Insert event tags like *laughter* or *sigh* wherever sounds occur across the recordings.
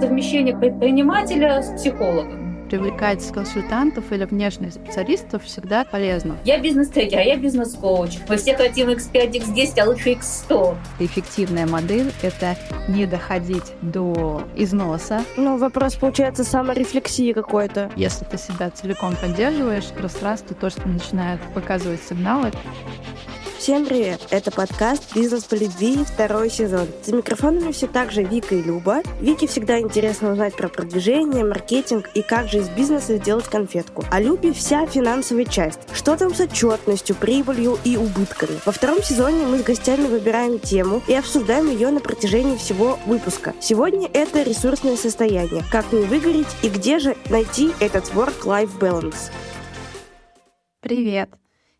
совмещение предпринимателя с психологом привлекать консультантов или внешних специалистов всегда полезно. Я бизнес-трекер, а я бизнес-коуч. Мы все хотим X5, X10, а лучше X100. Эффективная модель — это не доходить до износа. Ну, вопрос, получается, саморефлексии какой-то. Если ты себя целиком поддерживаешь, пространство то, что начинает показывать сигналы, Всем привет! Это подкаст «Бизнес по любви» второй сезон. За микрофонами все так же Вика и Люба. Вике всегда интересно узнать про продвижение, маркетинг и как же из бизнеса сделать конфетку. А Любе вся финансовая часть. Что там с отчетностью, прибылью и убытками. Во втором сезоне мы с гостями выбираем тему и обсуждаем ее на протяжении всего выпуска. Сегодня это ресурсное состояние. Как не выгореть и где же найти этот work-life balance. Привет!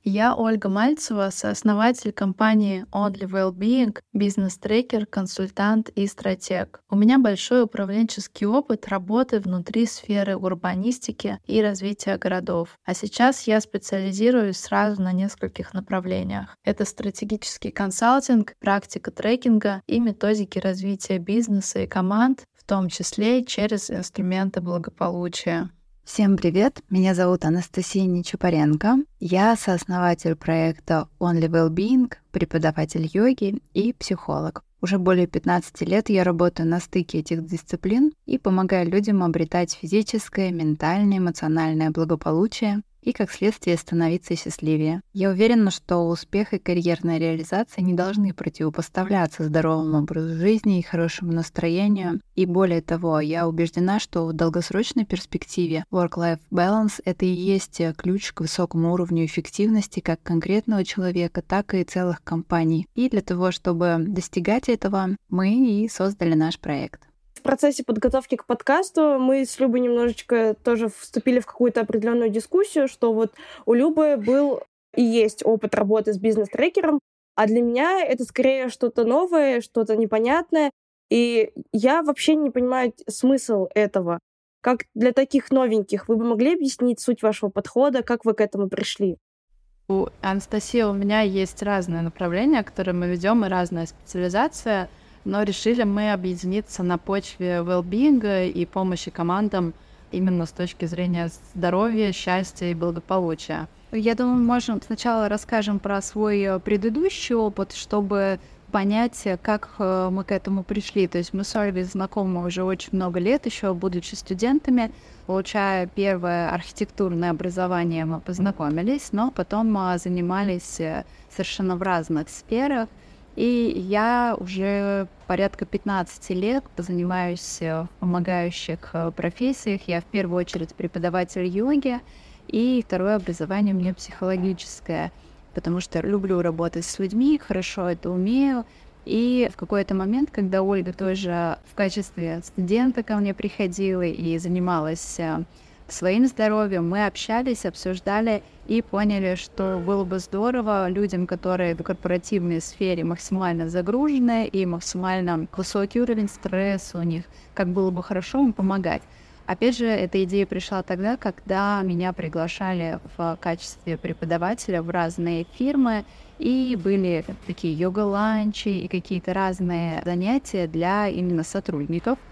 Я Ольга Мальцева, сооснователь компании Only Wellbeing, бизнес-трекер, консультант и стратег. У меня большой управленческий опыт работы внутри сферы урбанистики и развития городов. А сейчас я специализируюсь сразу на нескольких направлениях. Это стратегический консалтинг, практика трекинга и методики развития бизнеса и команд, в том числе через инструменты благополучия. Всем привет! Меня зовут Анастасия Нечупаренко. Я сооснователь проекта Only Wellbeing, преподаватель йоги и психолог. Уже более 15 лет я работаю на стыке этих дисциплин и помогаю людям обретать физическое, ментальное, эмоциональное благополучие и, как следствие, становиться счастливее. Я уверена, что успех и карьерная реализация не должны противопоставляться здоровому образу жизни и хорошему настроению. И более того, я убеждена, что в долгосрочной перспективе work-life balance — это и есть ключ к высокому уровню эффективности как конкретного человека, так и целых компаний. И для того, чтобы достигать этого, мы и создали наш проект процессе подготовки к подкасту мы с Любой немножечко тоже вступили в какую-то определенную дискуссию, что вот у Любы был и есть опыт работы с бизнес-трекером, а для меня это скорее что-то новое, что-то непонятное, и я вообще не понимаю смысл этого. Как для таких новеньких, вы бы могли объяснить суть вашего подхода, как вы к этому пришли? У Анастасии у меня есть разные направления, которые мы ведем, и разная специализация — но решили мы объединиться на почве well-being и помощи командам именно с точки зрения здоровья, счастья и благополучия. Я думаю, мы можем сначала расскажем про свой э, предыдущий опыт, чтобы понять, как э, мы к этому пришли. То есть мы с Ольгой знакомы уже очень много лет, еще будучи студентами. Получая первое архитектурное образование, мы познакомились, но потом занимались э, совершенно в разных сферах. И я уже порядка 15 лет занимаюсь в помогающих э, профессиях. Я в первую очередь преподаватель йоги, и второе образование у меня психологическое, потому что люблю работать с людьми, хорошо это умею. И в какой-то момент, когда Ольга тоже в качестве студента ко мне приходила и занималась э, своим здоровьем, мы общались, обсуждали и поняли, что было бы здорово людям, которые в корпоративной сфере максимально загружены и максимально высокий уровень стресса у них, как было бы хорошо им помогать. Опять же, эта идея пришла тогда, когда меня приглашали в качестве преподавателя в разные фирмы, и были такие йога-ланчи и какие-то разные занятия для именно сотрудников –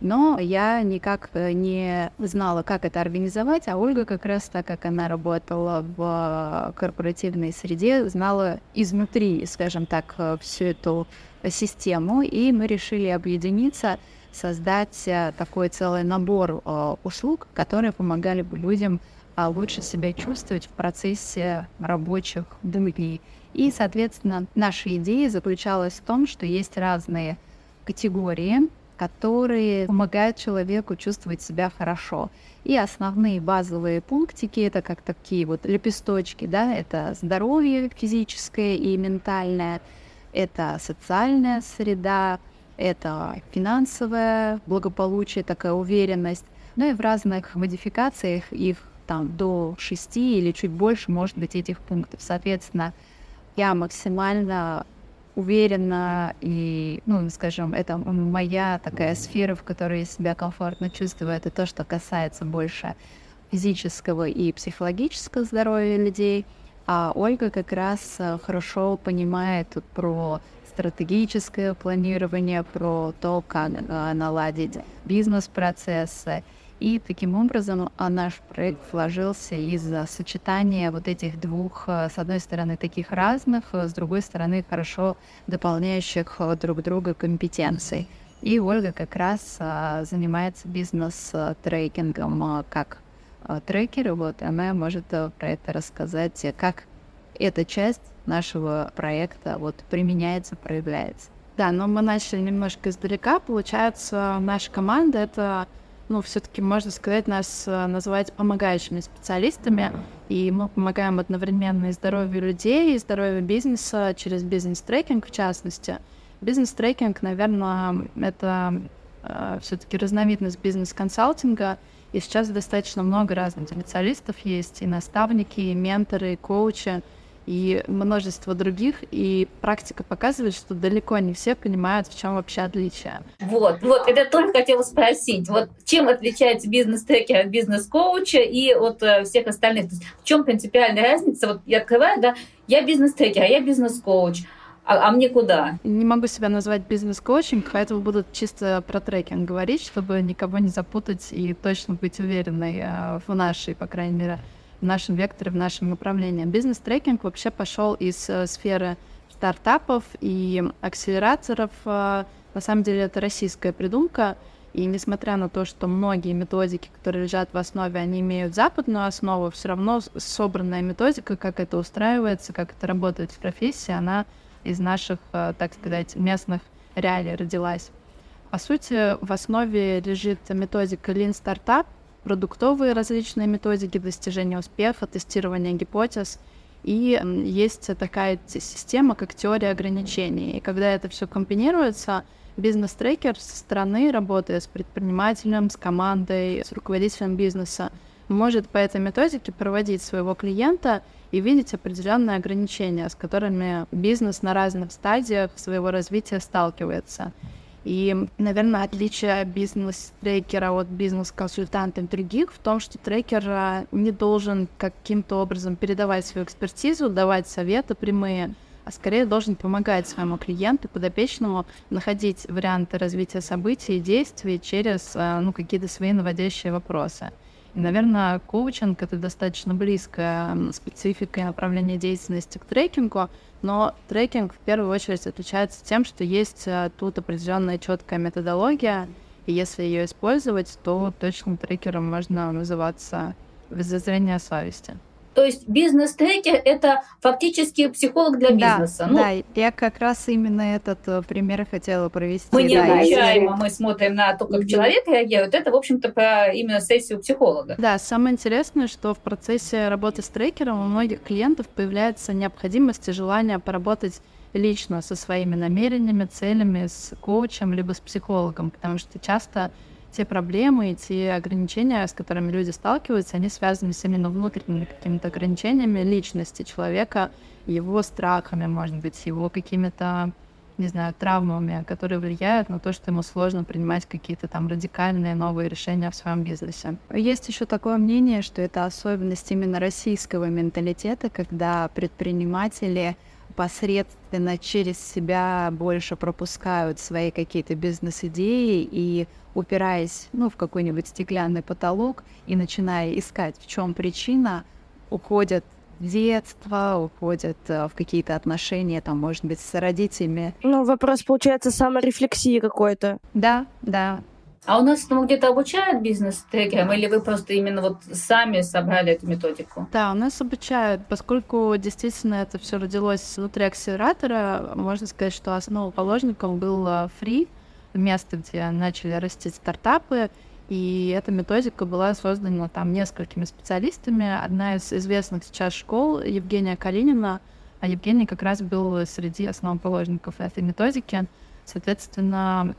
но я никак э, не знала, как это организовать, а Ольга как раз так, как она работала в корпоративной среде, знала изнутри, скажем так, э, всю эту систему, и мы решили объединиться, создать э, такой целый набор услуг, которые помогали бы людям лучше себя чувствовать в процессе рабочих дней. И, соответственно, наша идея заключалась в том, что есть разные категории которые помогают человеку чувствовать себя хорошо. И основные базовые пунктики это как такие вот лепесточки, да, это здоровье физическое и ментальное, это социальная среда, это финансовое благополучие, такая уверенность. Ну и в разных модификациях их там до шести или чуть больше может быть этих пунктов. Соответственно, я максимально уверенно и, ну, скажем, это моя такая сфера, в которой я себя комфортно чувствую, это то, что касается больше физического и психологического здоровья людей. А Ольга как раз э, хорошо понимает тут про стратегическое планирование, про то, как э, наладить бизнес-процессы. И таким образом а, наш проект сложился из сочетания вот этих двух, э, с одной стороны, таких разных, с другой стороны, хорошо дополняющих друг друга компетенций. И Ольга как раз а, занимается бизнес-трекингом как трекер, вот она может про это рассказать, как эта часть нашего проекта вот применяется, проявляется. Да, но мы начали немножко издалека. Получается, наша команда это, ну, все-таки можно сказать, нас э, называть помогающими специалистами. И мы помогаем одновременно и здоровью людей, и здоровью бизнеса через бизнес-трекинг в частности. Бизнес-трекинг, наверное, это э, все-таки разновидность бизнес-консалтинга. И сейчас достаточно много разных специалистов есть, и наставники, и менторы, и коучи и множество других, и практика показывает, что далеко не все понимают, в чем вообще отличие. Вот, вот, это только хотела спросить, вот чем отличается бизнес-трекер от бизнес-коуча и от э, всех остальных? То есть в чем принципиальная разница? Вот я открываю, да, я бизнес-трекер, а я бизнес-коуч. А, а мне куда? Не могу себя назвать бизнес-коучем, поэтому буду чисто про трекинг говорить, чтобы никого не запутать и точно быть уверенной э, в нашей, по крайней мере, в нашем векторе, в нашем направлении. Бизнес-трекинг вообще пошел из э, сферы стартапов и акселераторов. Э, на самом деле это российская придумка, и несмотря на то, что многие методики, которые лежат в основе, они имеют западную основу, все равно собранная методика, как это устраивается, как это работает в профессии, она из наших, э, так сказать, местных реалий родилась. По сути, в основе лежит методика Lean Startup, продуктовые различные методики достижения успеха, тестирования гипотез. И есть такая система, как теория ограничений. И когда это все комбинируется, бизнес-трекер со стороны, работая с предпринимателем, с командой, с руководителем бизнеса, может по этой методике проводить своего клиента и видеть определенные ограничения, с которыми бизнес на разных стадиях своего развития сталкивается. И, наверное, отличие бизнес-трекера от бизнес-консультанта и других в том, что трекер а, не должен каким-то образом передавать свою экспертизу, давать советы прямые, а скорее должен помогать своему клиенту, подопечному, находить варианты развития событий и действий через а, ну, какие-то свои наводящие вопросы. Наверное, коучинг — это достаточно близкая специфика и направление деятельности к трекингу, но трекинг в первую очередь отличается тем, что есть э, тут определенная четкая методология, и если ее использовать, то точным трекером можно называться без зазрения совести. То есть бизнес-трекер — это фактически психолог для бизнеса. Да, ну, да, я как раз именно этот э, пример хотела провести. Мы не да, обучаем, если... мы смотрим на то, как человек реагирует. Это, в общем-то, про именно сессию психолога. Да, самое интересное, что в процессе работы с трекером у многих клиентов появляется необходимость и желание поработать лично со своими намерениями, целями, с коучем, либо с психологом, потому что часто те проблемы и те ограничения, с которыми люди сталкиваются, они связаны с именно внутренними какими-то ограничениями личности человека, его страхами, может быть, его какими-то не знаю, травмами, которые влияют на то, что ему сложно принимать какие-то там радикальные новые решения в своем бизнесе. Есть еще такое мнение, что это особенность именно российского менталитета, когда предприниматели посредственно через себя больше пропускают свои какие-то бизнес-идеи и упираясь ну, в какой-нибудь стеклянный потолок и начиная искать, в чем причина, уходят в детство, уходят э, в какие-то отношения, там, может быть, с родителями. Ну, вопрос, получается, саморефлексии какой-то. Да, да. А у нас ну, где-то обучают бизнес-трекерам, или вы просто именно вот сами собрали эту методику? Да, у нас обучают, поскольку действительно это все родилось внутри акселератора, можно сказать, что основоположником был Free, место, где начали расти стартапы, и эта методика была создана там несколькими специалистами. Одна из известных сейчас школ Евгения Калинина, а Евгений как раз был среди основоположников этой методики. Соответственно,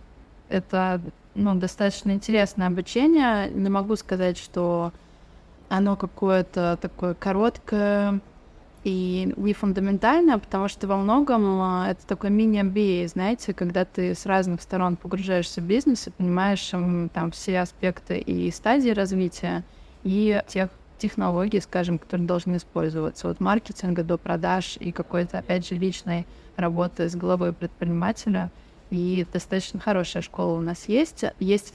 это ну, достаточно интересное обучение. Не могу сказать, что оно какое-то такое короткое, и не фундаментально, потому что во многом а, это такой мини-MBA, знаете, когда ты с разных сторон погружаешься в бизнес и понимаешь там все аспекты и стадии развития, и тех технологий, скажем, которые должны использоваться от маркетинга до продаж и какой-то, опять же, личной работы с головой предпринимателя. И достаточно хорошая школа у нас есть. Есть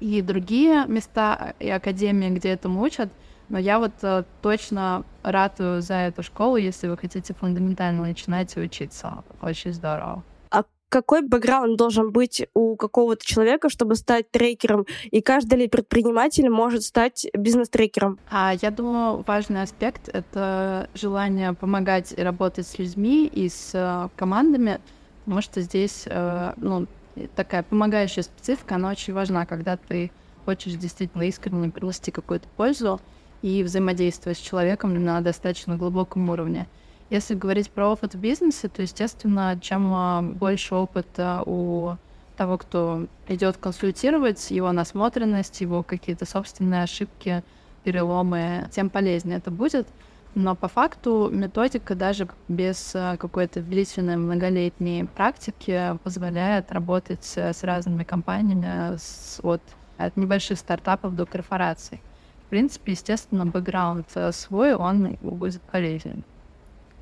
и другие места и академии, где этому учат, но я вот э, точно ратую за эту школу, если вы хотите фундаментально начинать учиться. Очень здорово какой бэкграунд должен быть у какого-то человека, чтобы стать трекером, и каждый ли предприниматель может стать бизнес-трекером? А я думаю, важный аспект — это желание помогать и работать с людьми и с э, командами, потому что здесь э, ну, такая помогающая специфика, она очень важна, когда ты хочешь действительно искренне принести какую-то пользу и взаимодействовать с человеком на достаточно глубоком уровне. Если говорить про опыт в бизнесе, то, естественно, чем а, больше опыта у того, кто идет консультировать, его насмотренность, его какие-то собственные ошибки, переломы, тем полезнее это будет. Но по факту методика даже без а, какой-то длительной многолетней практики позволяет работать с разными компаниями с, от, от небольших стартапов до корпораций. В принципе, естественно, бэкграунд э, свой, он будет полезен.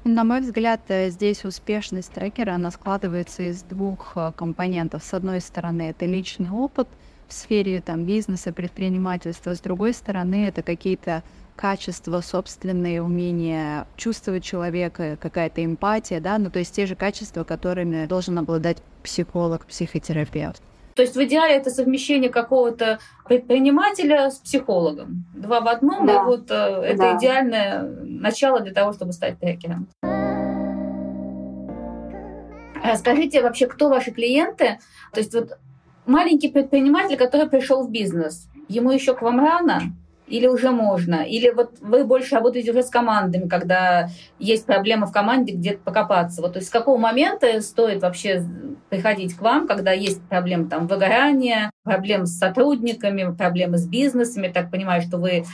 На мой взгляд, э, здесь успешность трекера, она складывается из двух э, компонентов. С одной стороны, это личный опыт в сфере там, бизнеса, предпринимательства. С другой стороны, это какие-то качества, собственные умения чувствовать человека, какая-то эмпатия, да, ну то есть те же качества, которыми должен обладать психолог, психотерапевт. То есть в идеале это совмещение какого-то предпринимателя с психологом. Два в одном, да. и вот э, это да. идеальное начало для того, чтобы стать трекером. Скажите вообще, кто ваши клиенты? То есть вот маленький предприниматель, который пришел в бизнес, ему еще к вам рано? Или уже можно? Или вот вы больше работаете уже с командами, когда есть проблема в команде, где-то покопаться? Вот, то есть с какого момента стоит вообще приходить к вам, когда есть проблемы там выгорания, проблемы с сотрудниками, проблемы с бизнесами? Так понимаю, что вы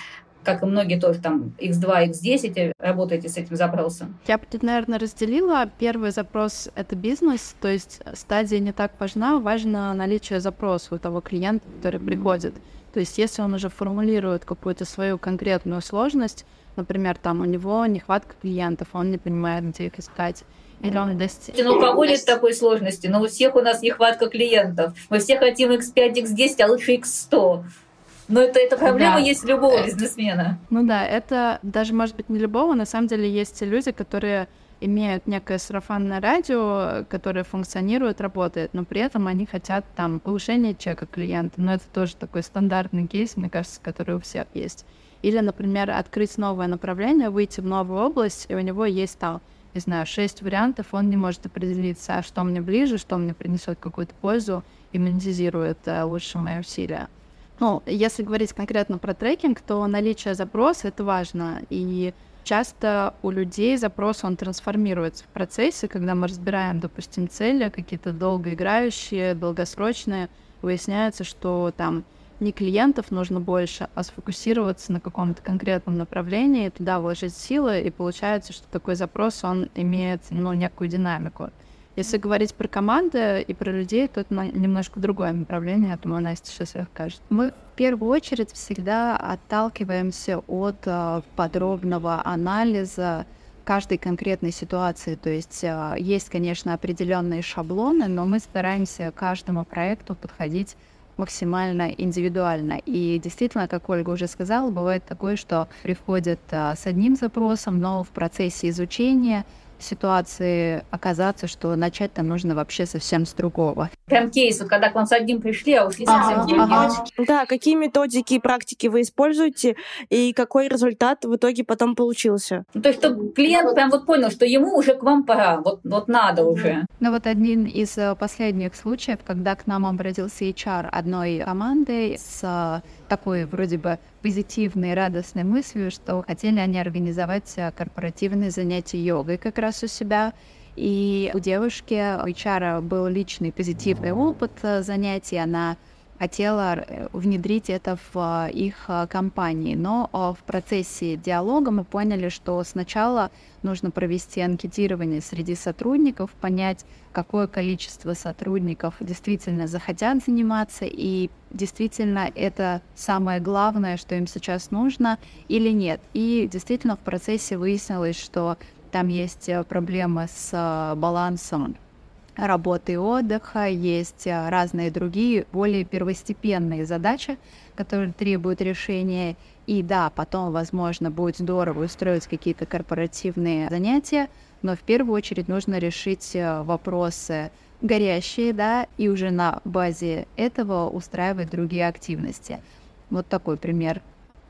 как и многие тоже там X2, X10 работаете с этим запросом? Я бы тут, наверное, разделила. Первый запрос — это бизнес, то есть стадия не так важна, важно наличие запроса у того клиента, который приходит. То есть если он уже формулирует какую-то свою конкретную сложность, например, там у него нехватка клиентов, он не понимает, где их искать, или он достиг... Ну, у кого нет такой сложности? Но ну, у всех у нас нехватка клиентов. Мы все хотим X5, X10, а лучше X100. Но это, эта проблема да. есть у любого бизнесмена. Ну да, это даже может быть не любого. На самом деле есть люди, которые имеют некое сарафанное радио, которое функционирует, работает, но при этом они хотят там повышения чека клиента. Но это тоже такой стандартный кейс, мне кажется, который у всех есть. Или, например, открыть новое направление, выйти в новую область, и у него есть там, не знаю, шесть вариантов, он не может определиться, а что мне ближе, что мне принесет какую-то пользу и монетизирует э, лучше мои усилия. Ну, если говорить конкретно про трекинг, то наличие запроса — это важно. И часто у людей запрос, он трансформируется в процессе, когда мы разбираем, допустим, цели, какие-то долгоиграющие, долгосрочные, выясняется, что там не клиентов нужно больше, а сфокусироваться на каком-то конкретном направлении, туда вложить силы, и получается, что такой запрос, он имеет, ну, некую динамику. Если говорить про команды и про людей, то это немножко другое направление, я думаю, Настя сейчас расскажет. Мы в первую очередь всегда отталкиваемся от э, подробного анализа каждой конкретной ситуации. То есть э, есть, конечно, определенные шаблоны, но мы стараемся каждому проекту подходить максимально индивидуально. И действительно, как Ольга уже сказала, бывает такое, что приходят а, с одним запросом, но в процессе изучения ситуации оказаться, что начать там нужно вообще совсем с другого. Прям кейс, вот когда к вам с одним пришли, а ушли совсем ага, ага. Да, какие методики и практики вы используете, и какой результат в итоге потом получился? Ну, то есть, чтобы клиент прям вот понял, что ему уже к вам пора, вот, вот надо уже. Ну вот один из э, последних случаев, когда к нам обратился HR одной команды с такой вроде бы позитивной, радостной мыслью, что хотели они организовать э, корпоративные занятия йогой как раз у себя. И у девушки, у HR был личный позитивный опыт занятий, она хотела э, внедрить это в их компании. Но в процессе диалога мы поняли, что сначала нужно провести анкетирование среди сотрудников, понять, какое количество сотрудников действительно захотят заниматься, и действительно это самое главное, что им сейчас нужно или нет. И действительно в процессе выяснилось, что там есть э, проблемы с э, балансом работы и отдыха, есть э, разные другие, более первостепенные задачи, которые требуют решения. И да, потом, возможно, будет здорово устроить какие-то корпоративные занятия, но в первую очередь нужно решить вопросы горящие, да, и уже на базе этого устраивать другие активности. Вот такой пример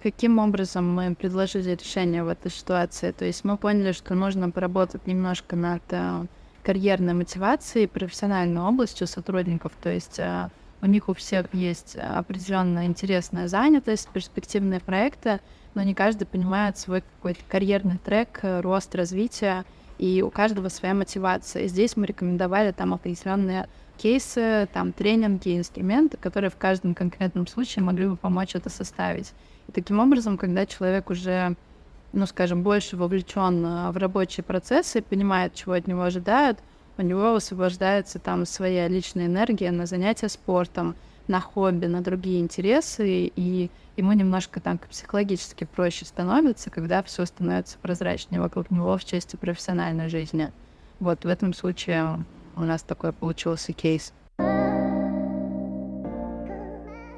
каким образом мы предложили решение в этой ситуации. То есть мы поняли, что нужно поработать немножко над э, карьерной мотивацией, профессиональной областью сотрудников. То есть э, у них у всех есть определенная интересная занятость, перспективные проекты, но не каждый понимает свой какой-то карьерный трек, э, рост, развитие, и у каждого своя мотивация. И здесь мы рекомендовали там определенные кейсы, там тренинги, инструменты, которые в каждом конкретном случае могли бы помочь это составить. И таким образом, когда человек уже, ну, скажем, больше вовлечен э, в рабочие процессы, понимает, чего от него ожидают, у него освобождается там своя личная энергия на занятия спортом, на хобби, на другие интересы, и ему немножко так психологически проще становится, когда все становится прозрачнее вокруг него в части профессиональной жизни. Вот в этом случае у нас такой получился кейс.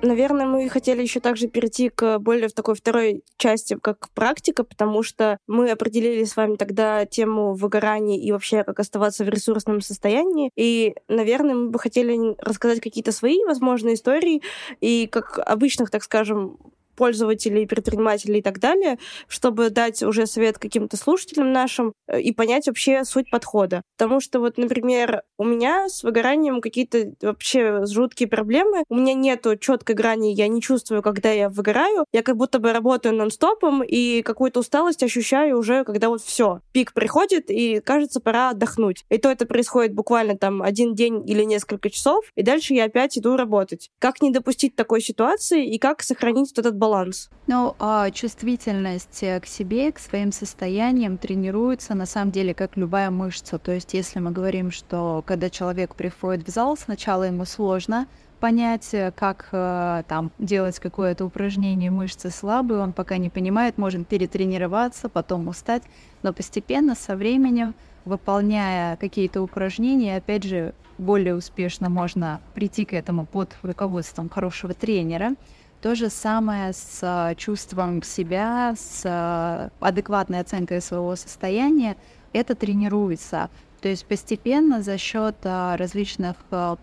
Наверное, мы хотели еще также перейти к более в такой второй части, как практика, потому что мы определили с вами тогда тему выгорания и вообще как оставаться в ресурсном состоянии. И, наверное, мы бы хотели рассказать какие-то свои, возможные истории и как обычных, так скажем, пользователей, предпринимателей и так далее, чтобы дать уже совет каким-то слушателям нашим э, и понять вообще суть подхода. Потому что вот, например, у меня с выгоранием какие-то вообще жуткие проблемы. У меня нету четкой грани, я не чувствую, когда я выгораю. Я как будто бы работаю нон-стопом и какую-то усталость ощущаю уже, когда вот все, пик приходит и кажется, пора отдохнуть. И то это происходит буквально там один день или несколько часов, и дальше я опять иду работать. Как не допустить такой ситуации и как сохранить вот этот баланс? Баланс? Ну, а чувствительность к себе, к своим состояниям тренируется на самом деле как любая мышца. То есть, если мы говорим, что когда человек приходит в зал, сначала ему сложно понять, как э, там делать какое-то упражнение, мышцы слабые, он пока не понимает, может перетренироваться, потом устать, но постепенно со временем, выполняя какие-то упражнения, опять же, более успешно можно прийти к этому под руководством хорошего тренера. То же самое с а, чувством себя, с а, адекватной оценкой своего состояния. Это тренируется. То есть постепенно за счет а, различных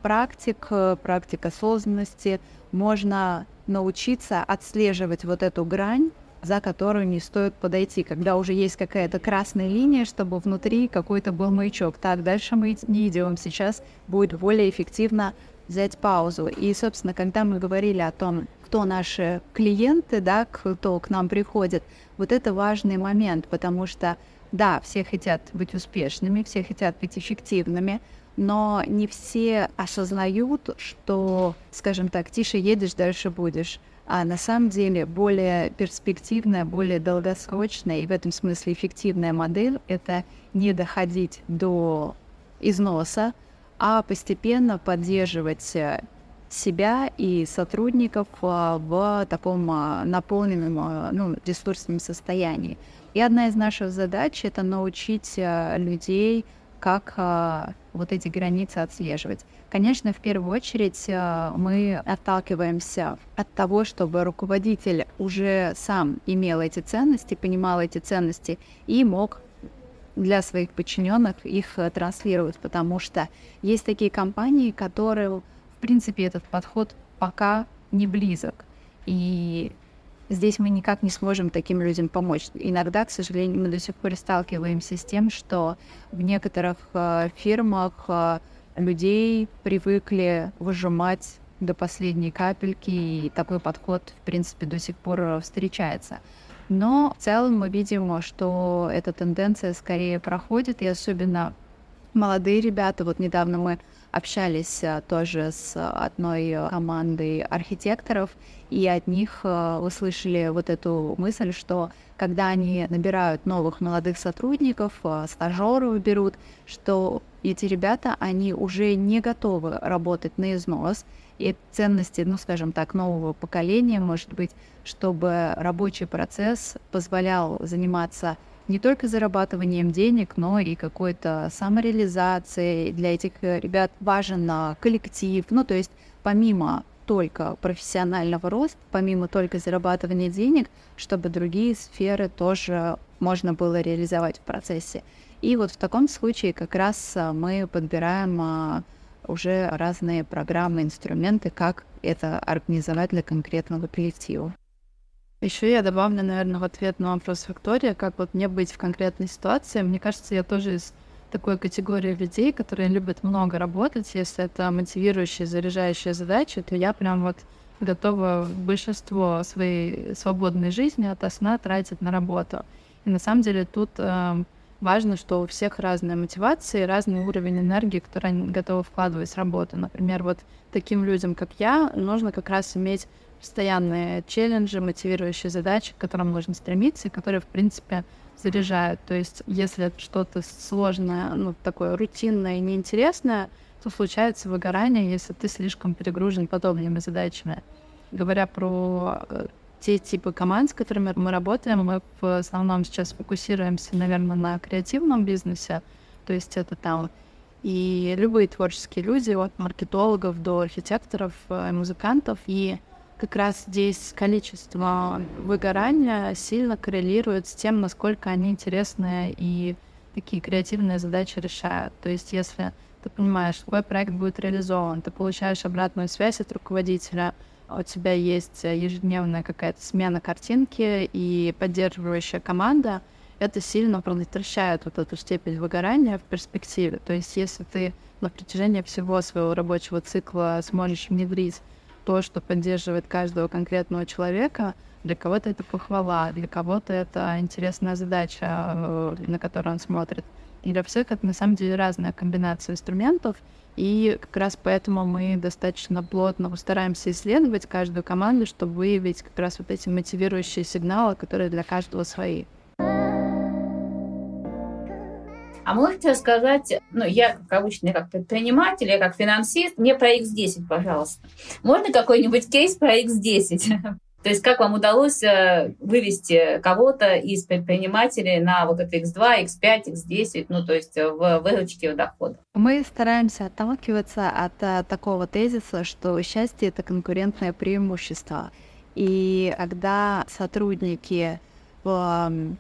практик, практик осознанности можно научиться отслеживать вот эту грань, за которую не стоит подойти, когда уже есть какая-то красная линия, чтобы внутри какой-то был маячок. Так, дальше мы не идем. Сейчас будет более эффективно взять паузу. И, собственно, когда мы говорили о том, кто наши клиенты, да, кто к нам приходит, вот это важный момент, потому что, да, все хотят быть успешными, все хотят быть эффективными, но не все осознают, что, скажем так, тише едешь, дальше будешь. А на самом деле более перспективная, более долгосрочная и в этом смысле эффективная модель — это не доходить до износа, а постепенно поддерживать э, себя и сотрудников э, в таком э, наполненном ну, ресурсном состоянии. И одна из наших задач — это научить людей, как вот эти границы отслеживать. Конечно, в первую очередь мы отталкиваемся от того, чтобы руководитель уже сам имел эти ценности, понимал эти ценности и мог для своих подчиненных их э, транслировать, потому что есть такие компании, которые, в принципе, этот подход пока не близок. И здесь мы никак не сможем таким людям помочь. Иногда, к сожалению, мы до сих пор сталкиваемся с тем, что в некоторых э, фирмах э, людей привыкли выжимать до последней капельки, и такой подход, в принципе, до сих пор встречается. Но в целом мы видим, что эта тенденция скорее проходит, и особенно молодые ребята. Вот недавно мы общались э, тоже с одной командой архитекторов, и от них э, услышали вот эту мысль, что когда они набирают новых молодых сотрудников, э, стажеров берут, что эти ребята, они уже не готовы работать на износ, и ценности, ну, скажем так, нового поколения, может быть, чтобы рабочий процесс позволял заниматься не только зарабатыванием денег, но и какой-то самореализацией. Для этих э, ребят важен а, коллектив. Ну, то есть помимо только профессионального роста, помимо только зарабатывания денег, чтобы другие сферы тоже можно было реализовать в процессе. И вот в таком случае как раз а, мы подбираем а, уже разные программы, инструменты, как это организовать для конкретного коллектива. Еще я добавлю, наверное, в ответ на вопрос Виктория, как вот мне быть в конкретной ситуации. Мне кажется, я тоже из такой категории людей, которые любят много работать. Если это мотивирующие, заряжающие задачи, то я прям вот готова большинство своей свободной жизни от сна тратить на работу. И на самом деле тут э, важно, что у всех разная мотивация и разный уровень энергии, который они готовы вкладывать в работу. Например, вот таким людям, как я, нужно как раз иметь постоянные челленджи, мотивирующие задачи, к которым можно стремиться, и которые, в принципе, заряжают. То есть, если это что-то сложное, ну, такое рутинное и неинтересное, то случается выгорание, если ты слишком перегружен подобными задачами. Говоря про э, те типы команд, с которыми мы работаем, мы в основном сейчас фокусируемся, наверное, на креативном бизнесе. То есть это там и любые творческие люди, от маркетологов до архитекторов, э, музыкантов. И как раз здесь количество выгорания сильно коррелирует с тем, насколько они интересные и такие креативные задачи решают. То есть если ты понимаешь, твой проект будет реализован, ты получаешь обратную связь от руководителя, у тебя есть ежедневная какая-то смена картинки и поддерживающая команда, это сильно предотвращает вот эту степень выгорания в перспективе. То есть если ты на протяжении всего своего рабочего цикла сможешь внедрить то, что поддерживает каждого конкретного человека. Для кого-то это похвала, для кого-то это интересная задача, э, на которую он смотрит. И для всех это на самом деле разная комбинация инструментов, и как раз поэтому мы достаточно плотно стараемся исследовать каждую команду, чтобы выявить как раз вот эти мотивирующие сигналы, которые для каждого свои. А можете рассказать, ну, я, как обычно, как предприниматель, я как финансист, мне про X10, пожалуйста. Можно какой-нибудь кейс про X10? То есть как вам удалось э, вывести кого-то из предпринимателей на вот это X2, X5, X10, ну то есть в выручке дохода? Мы стараемся отталкиваться от а, такого тезиса, что счастье — это конкурентное преимущество. И когда сотрудники в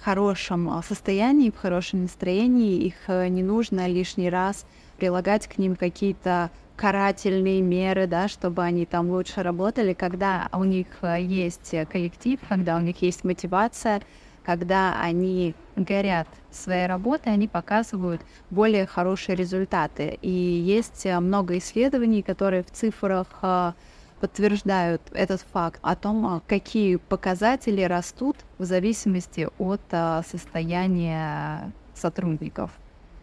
хорошем состоянии, в хорошем настроении, их э, не нужно лишний раз прилагать к ним какие-то карательные меры, да, чтобы они там лучше работали, когда у них э, есть коллектив, когда у них есть мотивация, когда они горят своей работой, они показывают более хорошие результаты. И есть э, много исследований, которые в цифрах подтверждают этот факт о том, какие показатели растут в зависимости от состояния сотрудников.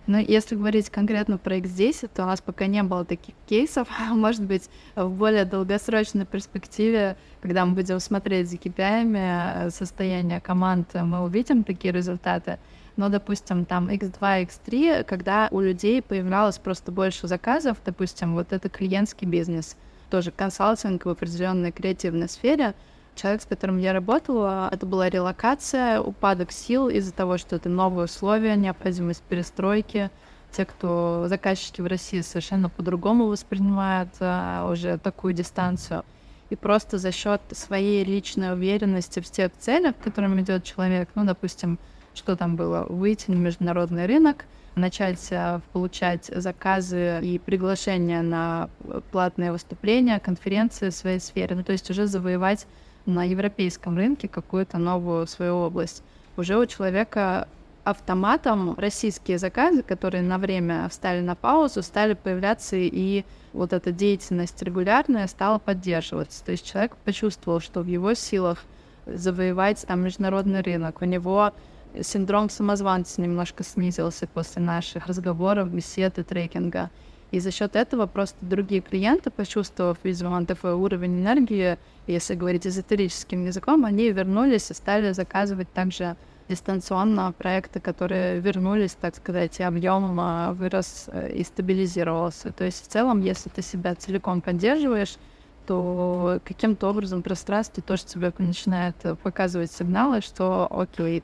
Но если говорить конкретно про X10, то у нас пока не было таких кейсов. *laughs* Может быть, в более долгосрочной перспективе, когда мы будем смотреть за KPI э, состояние команд, мы увидим такие результаты. Но, допустим, там X2, X3, когда у людей появлялось просто больше заказов, допустим, вот это клиентский бизнес — тоже консалтинг в определенной креативной сфере. Человек, с которым я работала, это была релокация, упадок сил из-за того, что это новые условия, необходимость перестройки. Те, кто заказчики в России совершенно по-другому воспринимают а, уже такую дистанцию. И просто за счет своей личной уверенности в тех целях, к которым идет человек, ну, допустим, что там было, выйти на международный рынок — начать э, получать заказы и приглашения на платные выступления, конференции в своей сфере, ну то есть уже завоевать на европейском рынке какую-то новую свою область. Уже у человека автоматом российские заказы, которые на время встали на паузу, стали появляться, и вот эта деятельность регулярная стала поддерживаться. То есть человек почувствовал, что в его силах завоевать там международный рынок. У него синдром самозванца немножко снизился после наших разговоров, бесед и трекинга. И за счет этого просто другие клиенты, почувствовав, видимо, такой уровень энергии, если говорить эзотерическим языком, они вернулись и стали заказывать также дистанционно проекты, которые вернулись, так сказать, и объем а, вырос э, и стабилизировался. То есть в целом, если ты себя целиком поддерживаешь, то каким-то образом пространство тоже тебе начинает показывать сигналы, что окей,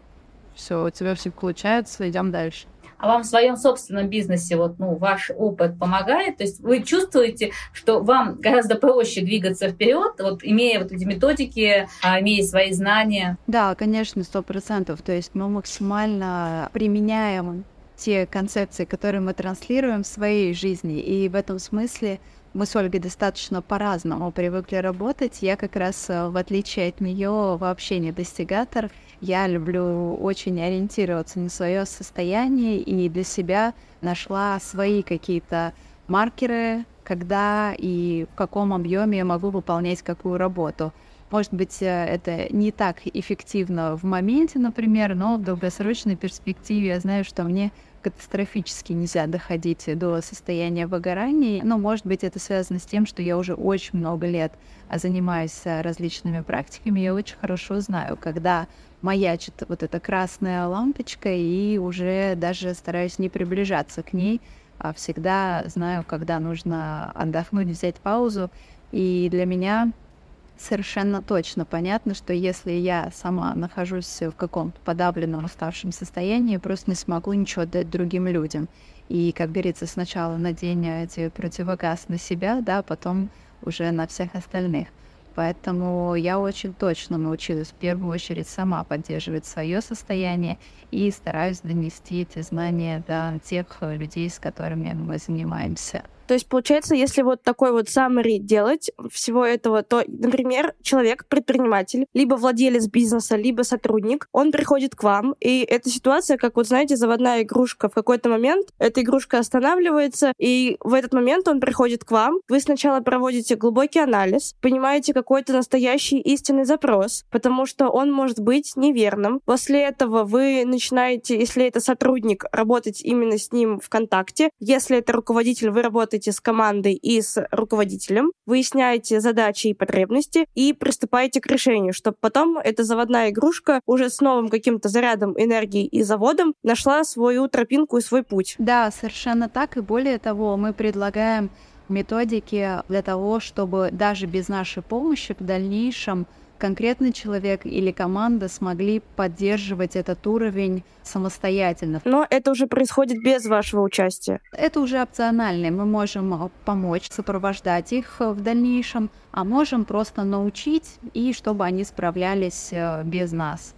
все, у тебя все получается, идем дальше а вам в своем собственном бизнесе вот, ну, ваш опыт помогает, то есть вы чувствуете, что вам гораздо проще двигаться вперед, вот имея вот эти методики, а, имея свои знания? Да, конечно, сто процентов. То есть мы максимально применяем те концепции, которые мы транслируем в своей жизни. И в этом смысле мы с Ольгой достаточно по-разному привыкли работать. Я как раз, э, в отличие от нее, вообще не достигатор. Я люблю очень ориентироваться на свое состояние и для себя нашла свои какие-то маркеры, когда и в каком объеме я могу выполнять какую работу. Может быть, э, это не так эффективно в моменте, например, но в долгосрочной перспективе я знаю, что мне катастрофически нельзя доходить до состояния выгорания. Но, может быть, это связано с тем, что я уже очень много лет занимаюсь э, различными практиками. Я очень хорошо знаю, когда маячит вот эта красная лампочка, и уже даже стараюсь не приближаться к ней, а всегда знаю, когда нужно отдохнуть, взять паузу. И для меня совершенно точно понятно, что если я сама нахожусь в каком-то подавленном, уставшем состоянии, просто не смогу ничего дать другим людям. И, как говорится, сначала надень эти противогаз на себя, да, потом уже на всех остальных. Поэтому я очень точно научилась в первую очередь сама поддерживать свое состояние и стараюсь донести эти знания до тех людей, с которыми мы занимаемся. То есть, получается, если вот такой вот summary делать всего этого, то, например, человек, предприниматель, либо владелец бизнеса, либо сотрудник, он приходит к вам, и эта ситуация, как вот, знаете, заводная игрушка. В какой-то момент эта игрушка останавливается, и в этот момент он приходит к вам. Вы сначала проводите глубокий анализ, понимаете какой-то настоящий истинный запрос, потому что он может быть неверным. После этого вы начинаете, если это сотрудник, работать именно с ним в контакте. Если это руководитель, вы работаете работаете с командой и с руководителем, выясняете задачи и потребности и приступаете к решению, чтобы потом эта заводная игрушка уже с новым каким-то зарядом энергии и заводом нашла свою тропинку и свой путь. Да, совершенно так. И более того, мы предлагаем методики для того, чтобы даже без нашей помощи в дальнейшем конкретный человек или команда смогли поддерживать этот уровень самостоятельно. Но это уже происходит без вашего участия. Это уже опционально. Мы можем а, помочь, сопровождать их э, в дальнейшем, а можем просто научить, и чтобы они справлялись э, без нас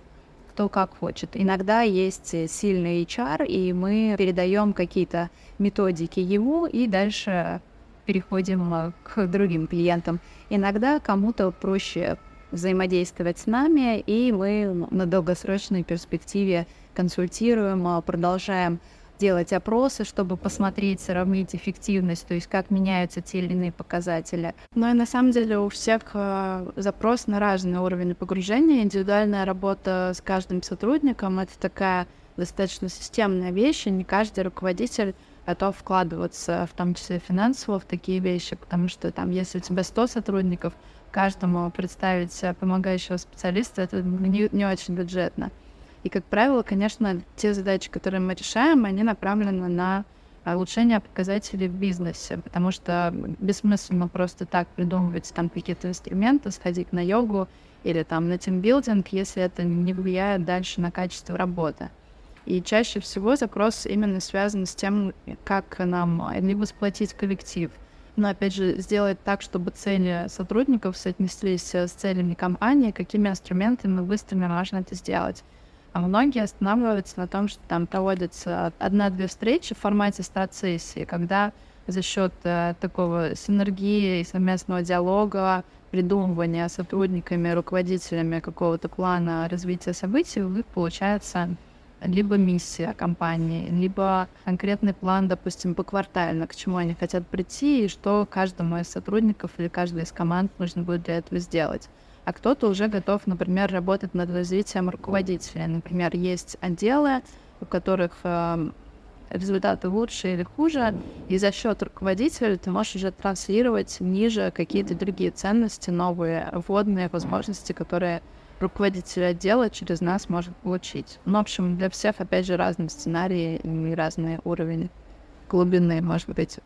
кто как хочет. Иногда есть э, сильный HR, и мы передаем какие-то методики ему, и дальше переходим к другим клиентам. Иногда кому-то проще взаимодействовать с нами, и мы на долгосрочной перспективе консультируем, а, продолжаем делать опросы, чтобы посмотреть, сравнить эффективность, то есть как меняются те или иные показатели. Но и на самом деле у всех э, запрос на разный уровень погружения. Индивидуальная работа с каждым сотрудником — это такая достаточно системная вещь, и не каждый руководитель готов вкладываться, в том числе финансово, в такие вещи, потому что там, если у тебя 100 сотрудников, каждому представить помогающего специалиста, это не, не очень бюджетно. И, как правило, конечно, те задачи, которые мы решаем, они направлены на улучшение показателей в бизнесе, потому что бессмысленно просто так придумывать там какие-то инструменты, сходить на йогу или там на тимбилдинг, если это не влияет дальше на качество работы. И чаще всего запрос именно связан с тем, как нам либо сплотить коллектив – но опять же сделать так, чтобы цели сотрудников соотнеслись с целями компании, какими инструментами быстро можно это сделать. А многие останавливаются на том, что там проводятся одна-две встречи в формате стат-сессии, когда за счет э, такого синергии и совместного диалога, придумывания сотрудниками, руководителями какого-то плана развития событий, у них получается либо миссия компании, либо конкретный план, допустим, поквартально, к чему они хотят прийти и что каждому из сотрудников или каждой из команд нужно будет для этого сделать. А кто-то уже готов, например, работать над развитием руководителя. Например, есть отделы, у которых э, результаты лучше или хуже, и за счет руководителя ты можешь уже транслировать ниже какие-то другие ценности, новые вводные возможности, которые руководитель отдела через нас может получить. Ну, в общем, для всех, опять же, разные сценарии и разные уровни глубины, может быть.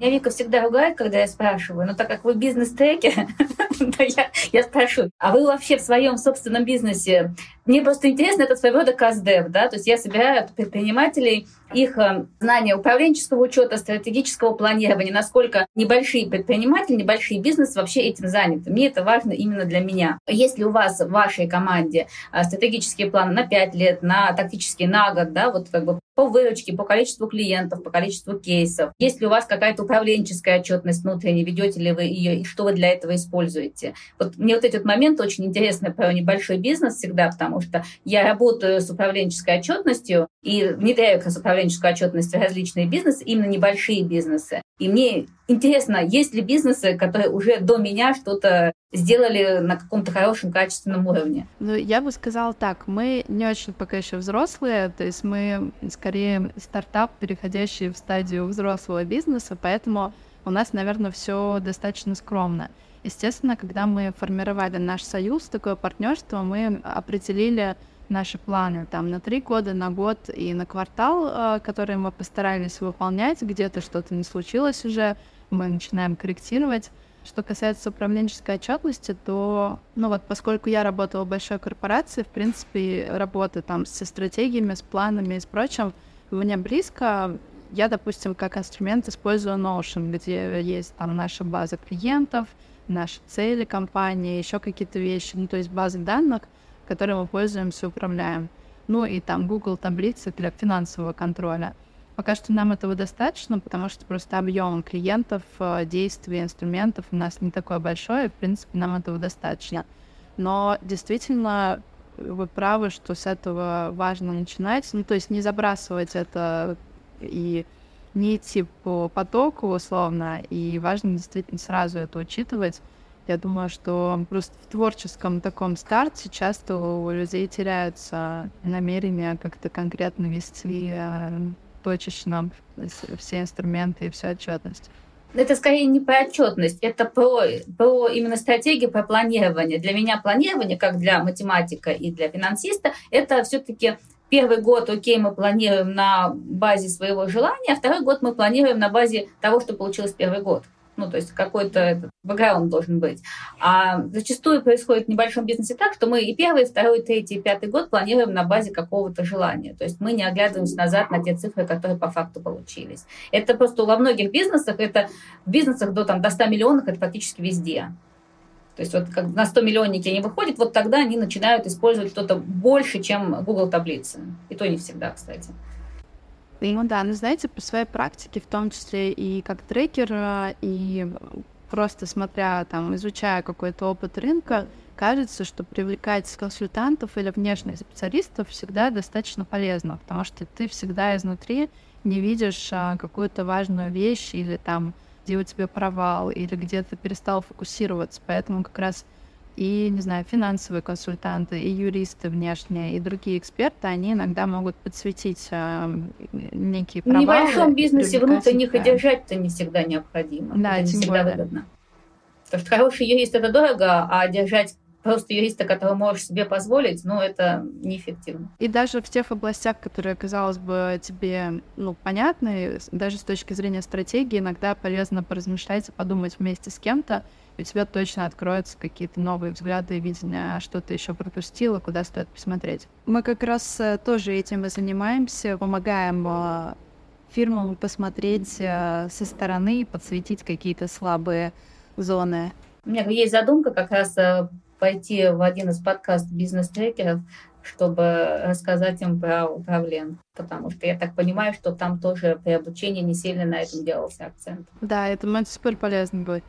Меня Вика всегда ругает, когда я спрашиваю, но так как вы бизнес-треки, *laughs* то я, я спрашиваю, а вы вообще в своем собственном бизнесе? Мне просто интересно, это своего рода каздев, да, то есть я собираю предпринимателей, их э, знания управленческого учета, стратегического планирования, насколько небольшие предприниматели, небольшие бизнесы вообще этим заняты. Мне это важно именно для меня. Если у вас в вашей команде э, стратегические планы на 5 лет, на тактические на год, да, вот как бы по выручке, по количеству клиентов, по количеству кейсов. Есть ли у вас какая-то управленческая отчетность внутренняя, ведете ли вы ее и что вы для этого используете? Вот мне вот этот момент очень интересный про небольшой бизнес всегда, потому что я работаю с управленческой отчетностью и внедряю как раз управленческую отчетность в различные бизнесы, именно небольшие бизнесы. И мне интересно, есть ли бизнесы, которые уже до меня что-то сделали на каком-то хорошем, качественном уровне? Ну, я бы сказала так, мы не очень пока еще взрослые, то есть мы скорее стартап, переходящий в стадию взрослого бизнеса, поэтому у нас, наверное, все достаточно скромно. Естественно, когда мы формировали наш союз, такое партнерство, мы определили наши планы там на три года, на год и на квартал, э, которые мы постарались выполнять. Где-то что-то не случилось уже, мы начинаем корректировать. Что касается управленческой отчетности, то, ну вот, поскольку я работала в большой корпорации, в принципе, работа там со стратегиями, с планами и с прочим, мне близко. Я, допустим, как инструмент использую Notion, где есть там наша база клиентов, наши цели компании, еще какие-то вещи, ну, то есть базы данных, которой мы пользуемся, управляем. Ну и там Google таблицы для финансового контроля. Пока что нам этого достаточно, потому что просто объем клиентов, э, действий, инструментов у нас не такой большой, и, в принципе, нам этого достаточно. Но действительно, вы правы, что с этого важно начинать. Ну, то есть не забрасывать это и не идти по потоку условно, и важно действительно сразу это учитывать. Я думаю, что просто в творческом таком старте часто у людей теряются намерения как-то конкретно вести э, точечно все инструменты и всю отчетность. Это скорее не про отчетность, это про, про именно стратегию, про планирование. Для меня планирование, как для математика и для финансиста, это все-таки первый год, окей, мы планируем на базе своего желания, а второй год мы планируем на базе того, что получилось первый год ну, то есть какой-то бэкграунд должен быть. А зачастую происходит в небольшом бизнесе так, что мы и первый, и второй, и третий, и пятый год планируем на базе какого-то желания. То есть мы не оглядываемся назад на те цифры, которые по факту получились. Это просто во многих бизнесах, это в бизнесах до, там, до 100 миллионов, это практически везде. То есть вот как на 100 миллионники они выходят, вот тогда они начинают использовать что-то больше, чем Google таблицы. И то не всегда, кстати. Ну да, ну знаете, по своей практике, в том числе и как трекер, э, и просто смотря там, изучая какой-то опыт рынка, кажется, что привлекать консультантов или внешних специалистов всегда достаточно полезно, потому что ты всегда изнутри не видишь а, какую-то важную вещь или там, где у тебя провал, или где ты перестал фокусироваться. Поэтому как раз и, не знаю, финансовые консультанты, и юристы внешние, и другие эксперты, они иногда могут подсветить э, некие провалы. В небольшом бизнесе внутренних и держать-то не всегда необходимо. Да, это не всегда более. выгодно. Потому что хороший юрист это дорого, а держать просто юриста, которого можешь себе позволить, ну, это неэффективно. И даже в тех областях, которые, казалось бы, тебе, ну, понятны, даже с точки зрения стратегии, иногда полезно поразмышлять, подумать вместе с кем-то, у тебя точно откроются какие-то новые взгляды и видения, что ты еще пропустила, куда стоит посмотреть. Мы как раз э, тоже этим и занимаемся, помогаем э, фирмам посмотреть э, со стороны, подсветить какие-то слабые зоны. У меня есть задумка как раз пойти в один из подкастов бизнес-трекеров, чтобы рассказать им про управление. Потому что я так понимаю, что там тоже при обучении не сильно на этом делался акцент. Да, это супер полезно будет.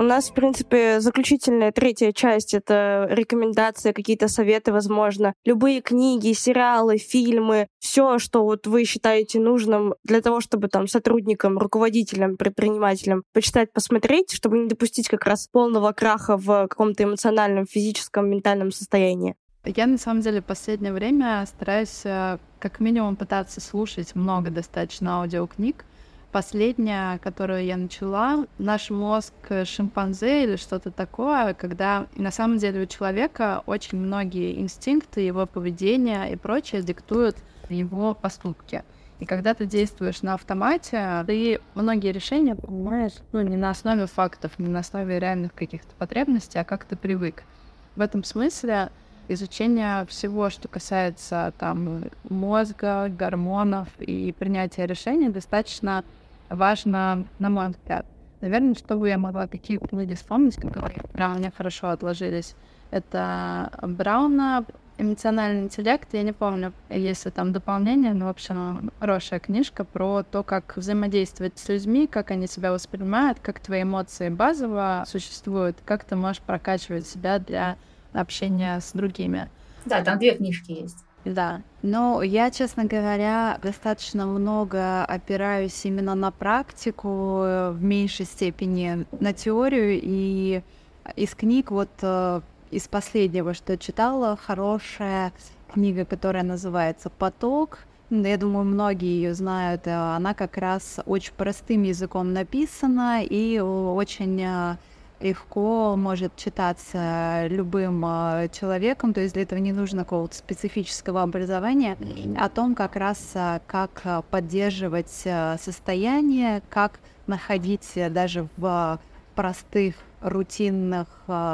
У нас, в принципе, заключительная третья часть — это рекомендации, какие-то советы, возможно. Любые книги, сериалы, фильмы, все, что вот вы считаете нужным для того, чтобы там сотрудникам, руководителям, предпринимателям почитать, посмотреть, чтобы не допустить как раз полного краха в каком-то эмоциональном, физическом, ментальном состоянии. Я на самом деле в последнее время стараюсь э, как минимум пытаться слушать много достаточно аудиокниг. Последняя, которую я начала, наш мозг шимпанзе или что-то такое, когда на самом деле у человека очень многие инстинкты, его поведение и прочее диктуют его поступки. И когда ты действуешь на автомате, ты многие решения принимаешь ну, не на основе фактов, не на основе реальных каких-то потребностей, а как ты привык. В этом смысле изучение всего, что касается там мозга, гормонов и принятия решений, достаточно важно, на мой взгляд. Наверное, чтобы я могла какие книги вспомнить, которые прям меня хорошо отложились. Это Брауна «Эмоциональный интеллект». Я не помню, есть ли там дополнение, но, в общем, хорошая книжка про то, как взаимодействовать с людьми, как они себя воспринимают, как твои эмоции базово существуют, как ты можешь прокачивать себя для общения с другими. Да, там две книжки есть. Да, но я, честно говоря, достаточно много опираюсь именно на практику, э, в меньшей степени на теорию, и из книг вот э, из последнего, что читала, хорошая книга, которая называется «Поток», я думаю, многие ее знают. Э, она как раз очень простым языком написана и очень легко может читаться любым а, человеком, то есть для этого не нужно какого-то специфического образования, о том как раз, а, как а, поддерживать состояние, как находить даже в простых рутинных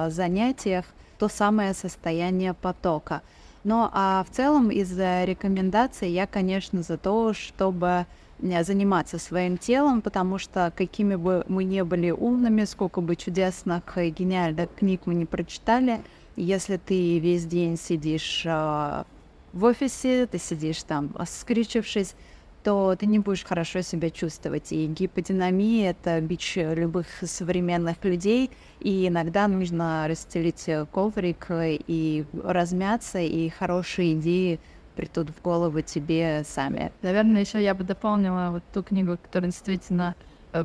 занятиях то самое состояние потока. Ну а в целом из рекомендаций я, конечно, за то, чтобы Э, заниматься своим телом, потому что какими бы мы не были умными, сколько бы чудесных и гениальных книг мы не прочитали, если ты весь день сидишь э, в офисе, ты сидишь там скрючившись, то ты не будешь хорошо себя чувствовать. И гиподинамия — это бич любых современных людей, и иногда нужно расстелить коврик и размяться, и хорошие идеи придут в голову тебе сами. Наверное, еще я бы дополнила вот ту книгу, которая действительно э,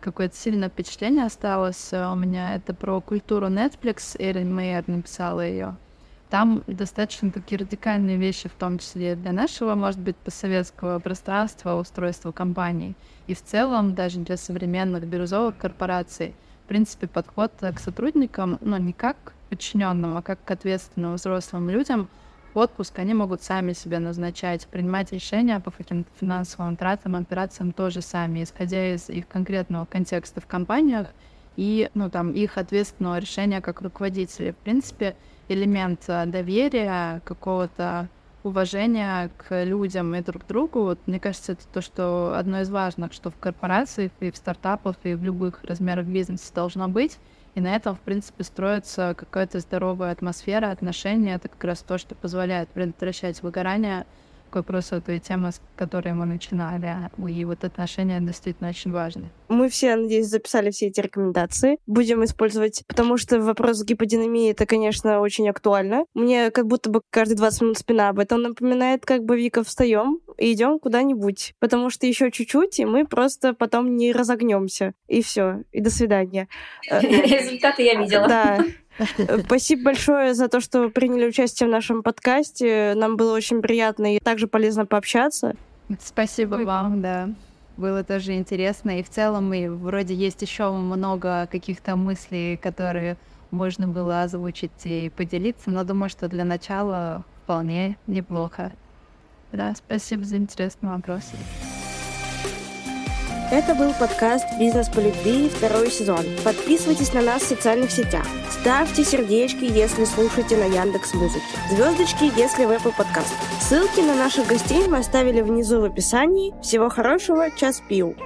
какое-то сильное впечатление осталось у меня. Это про культуру Netflix. Эрин Мейер написала ее. Там достаточно такие радикальные вещи, в том числе для нашего, может быть, постсоветского пространства, устройства компаний. И в целом даже для современных бирюзовых корпораций. В принципе, подход к сотрудникам, ну, не как подчиненным, а как к ответственным взрослым людям — отпуск, они могут сами себя назначать, принимать решения по финансовым тратам, операциям тоже сами, исходя из их конкретного контекста в компаниях и ну, там, их ответственного решения как руководителей. В принципе, элемент э, доверия, какого-то уважения к людям и друг другу, вот, мне кажется, это то, что одно из важных, что в корпорациях и в стартапах и в любых размерах бизнеса должно быть. И на этом, в принципе, строится какая-то здоровая атмосфера, отношения. Это как раз то, что позволяет предотвращать выгорание к вопросу той темы, с которой мы начинали. И вот отношения действительно очень важны. Мы все, надеюсь, записали все эти рекомендации. Будем использовать, потому что вопрос гиподинамии это, конечно, очень актуально. Мне как будто бы каждые 20 минут спина об этом напоминает, как бы Вика встаем и идем куда-нибудь. Потому что еще чуть-чуть, и мы просто потом не разогнемся. И все. И до свидания. *laughs* Результаты я видела. Да. *laughs* Спасибо большое за то, что приняли участие в нашем подкасте. Нам было очень приятно и также полезно пообщаться. Спасибо вам, да. Было тоже интересно. И в целом, и вроде есть еще много каких-то мыслей, которые можно было озвучить и поделиться, но думаю, что для начала вполне неплохо. Да, спасибо за интересный вопрос. Это был подкаст «Бизнес по любви» второй сезон. Подписывайтесь на нас в социальных сетях. Ставьте сердечки, если слушаете на Яндекс Музыке. Звездочки, если в Apple Podcast. Ссылки на наших гостей мы оставили внизу в описании. Всего хорошего, час пил.